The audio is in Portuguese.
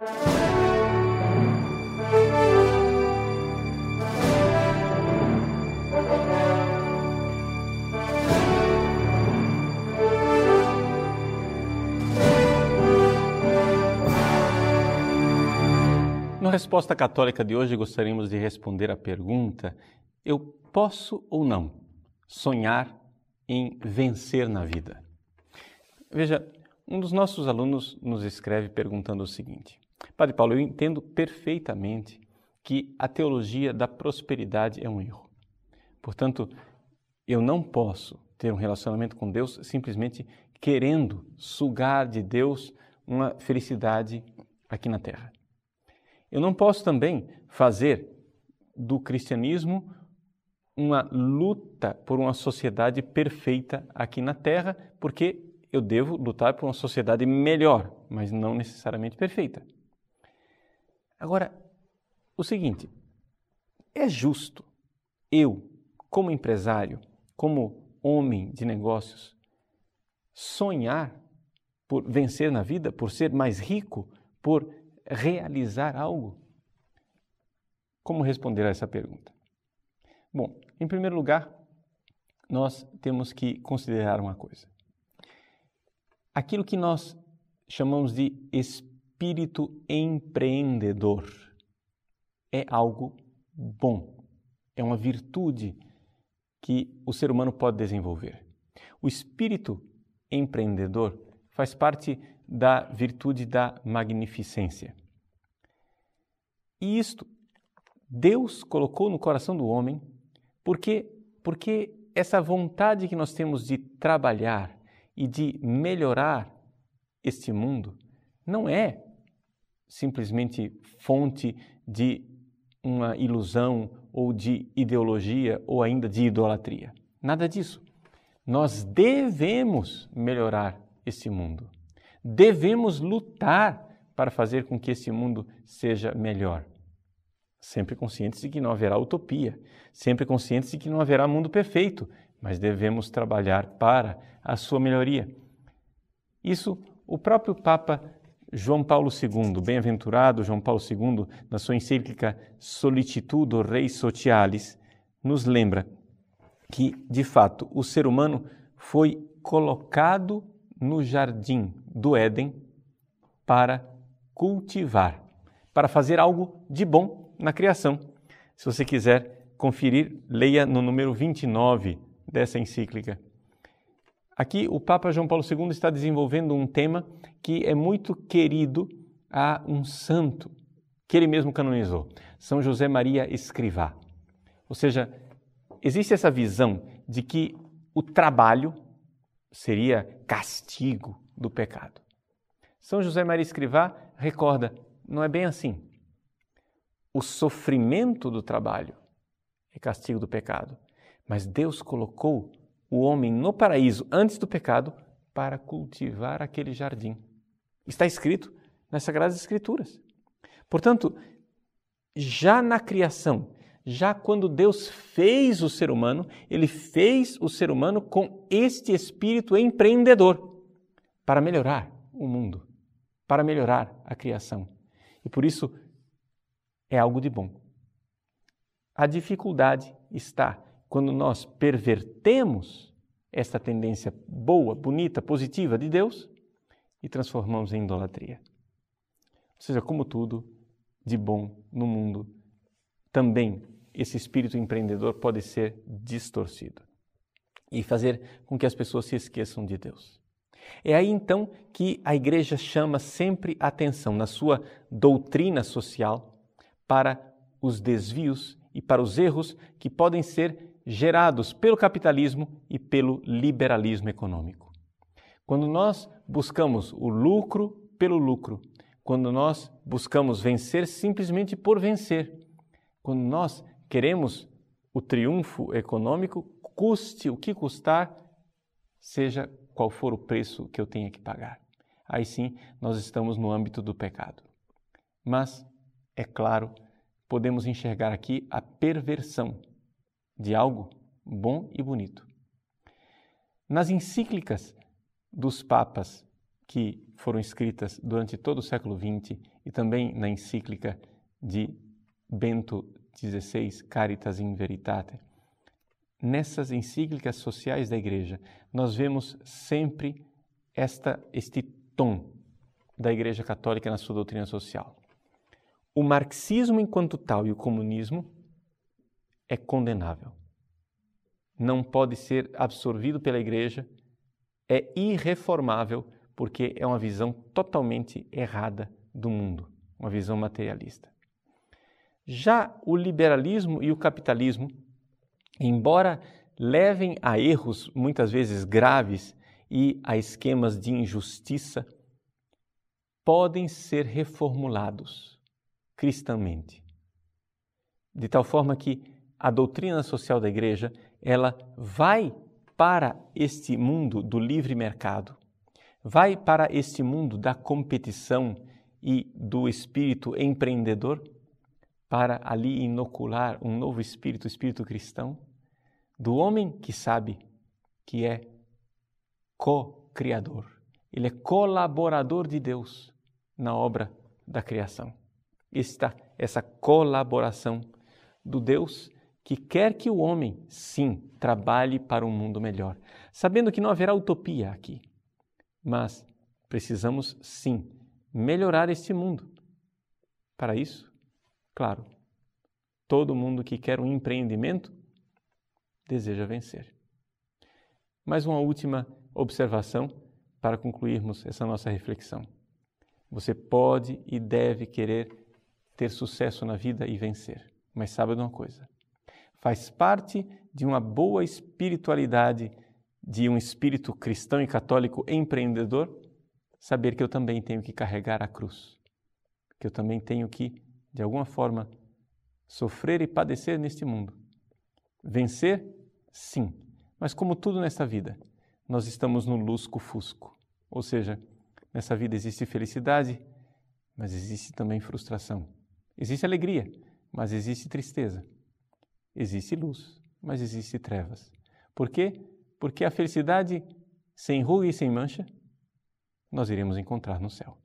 Na resposta católica de hoje, gostaríamos de responder a pergunta: eu posso ou não sonhar em vencer na vida? Veja, um dos nossos alunos nos escreve perguntando o seguinte: Padre Paulo, eu entendo perfeitamente que a teologia da prosperidade é um erro. Portanto, eu não posso ter um relacionamento com Deus simplesmente querendo sugar de Deus uma felicidade aqui na terra. Eu não posso também fazer do cristianismo uma luta por uma sociedade perfeita aqui na Terra, porque eu devo lutar por uma sociedade melhor, mas não necessariamente perfeita. Agora, o seguinte: é justo eu, como empresário, como homem de negócios, sonhar por vencer na vida, por ser mais rico, por realizar algo? Como responder a essa pergunta? Bom, em primeiro lugar, nós temos que considerar uma coisa. Aquilo que nós chamamos de espírito empreendedor é algo bom, é uma virtude que o ser humano pode desenvolver. O espírito empreendedor faz parte da virtude da magnificência. E isto Deus colocou no coração do homem porque porque essa vontade que nós temos de trabalhar e de melhorar este mundo não é simplesmente fonte de uma ilusão ou de ideologia ou ainda de idolatria. Nada disso. Nós devemos melhorar este mundo. Devemos lutar para fazer com que esse mundo seja melhor. Sempre conscientes de que não haverá utopia, sempre conscientes de que não haverá mundo perfeito, mas devemos trabalhar para a sua melhoria. Isso o próprio Papa João Paulo II, bem-aventurado João Paulo II, na sua encíclica Solicitudo Rei Socialis, nos lembra que, de fato, o ser humano foi colocado no jardim do Éden para cultivar, para fazer algo de bom na criação. Se você quiser conferir, leia no número 29 dessa encíclica. Aqui o Papa João Paulo II está desenvolvendo um tema que é muito querido a um santo que ele mesmo canonizou, São José Maria Escrivá. Ou seja, existe essa visão de que o trabalho seria castigo do pecado. São José Maria Escrivá recorda, não é bem assim. O sofrimento do trabalho é castigo do pecado, mas Deus colocou o homem no paraíso antes do pecado para cultivar aquele jardim. Está escrito nas Sagradas Escrituras. Portanto, já na criação, já quando Deus fez o ser humano, ele fez o ser humano com este espírito empreendedor para melhorar o mundo, para melhorar a criação. E por isso é algo de bom. A dificuldade está quando nós pervertemos esta tendência boa, bonita, positiva de Deus e transformamos em idolatria. Ou seja, como tudo de bom no mundo, também esse espírito empreendedor pode ser distorcido e fazer com que as pessoas se esqueçam de Deus. É aí então que a igreja chama sempre atenção na sua doutrina social para os desvios e para os erros que podem ser gerados pelo capitalismo e pelo liberalismo econômico. Quando nós buscamos o lucro pelo lucro, quando nós buscamos vencer simplesmente por vencer, quando nós queremos o triunfo econômico, custe o que custar, seja qual for o preço que eu tenha que pagar. Aí sim, nós estamos no âmbito do pecado. Mas, é claro, podemos enxergar aqui a perversão de algo bom e bonito. Nas encíclicas dos papas que foram escritas durante todo o século XX e também na encíclica de Bento XVI, Caritas in Veritate. Nessas encíclicas sociais da Igreja, nós vemos sempre esta, este tom da Igreja Católica na sua doutrina social. O marxismo enquanto tal e o comunismo é condenável. Não pode ser absorvido pela Igreja, é irreformável porque é uma visão totalmente errada do mundo, uma visão materialista. Já o liberalismo e o capitalismo, embora levem a erros muitas vezes graves e a esquemas de injustiça, podem ser reformulados cristamente. De tal forma que a doutrina social da igreja, ela vai para este mundo do livre mercado, vai para este mundo da competição e do espírito empreendedor para ali inocular um novo espírito, o espírito cristão, do homem que sabe que é co-criador. Ele é colaborador de Deus na obra da criação. Está essa colaboração do Deus que quer que o homem, sim, trabalhe para um mundo melhor, sabendo que não haverá utopia aqui. Mas precisamos sim melhorar este mundo. Para isso, claro, todo mundo que quer um empreendimento deseja vencer. Mais uma última observação para concluirmos essa nossa reflexão. Você pode e deve querer ter sucesso na vida e vencer, mas saiba de uma coisa: faz parte de uma boa espiritualidade de um espírito cristão e católico empreendedor, saber que eu também tenho que carregar a cruz, que eu também tenho que, de alguma forma, sofrer e padecer neste mundo. Vencer, sim, mas como tudo nesta vida, nós estamos no lusco-fusco, ou seja, nessa vida existe felicidade, mas existe também frustração. Existe alegria, mas existe tristeza. Existe luz, mas existe trevas. Por quê? Porque a felicidade sem ruga e sem mancha nós iremos encontrar no céu.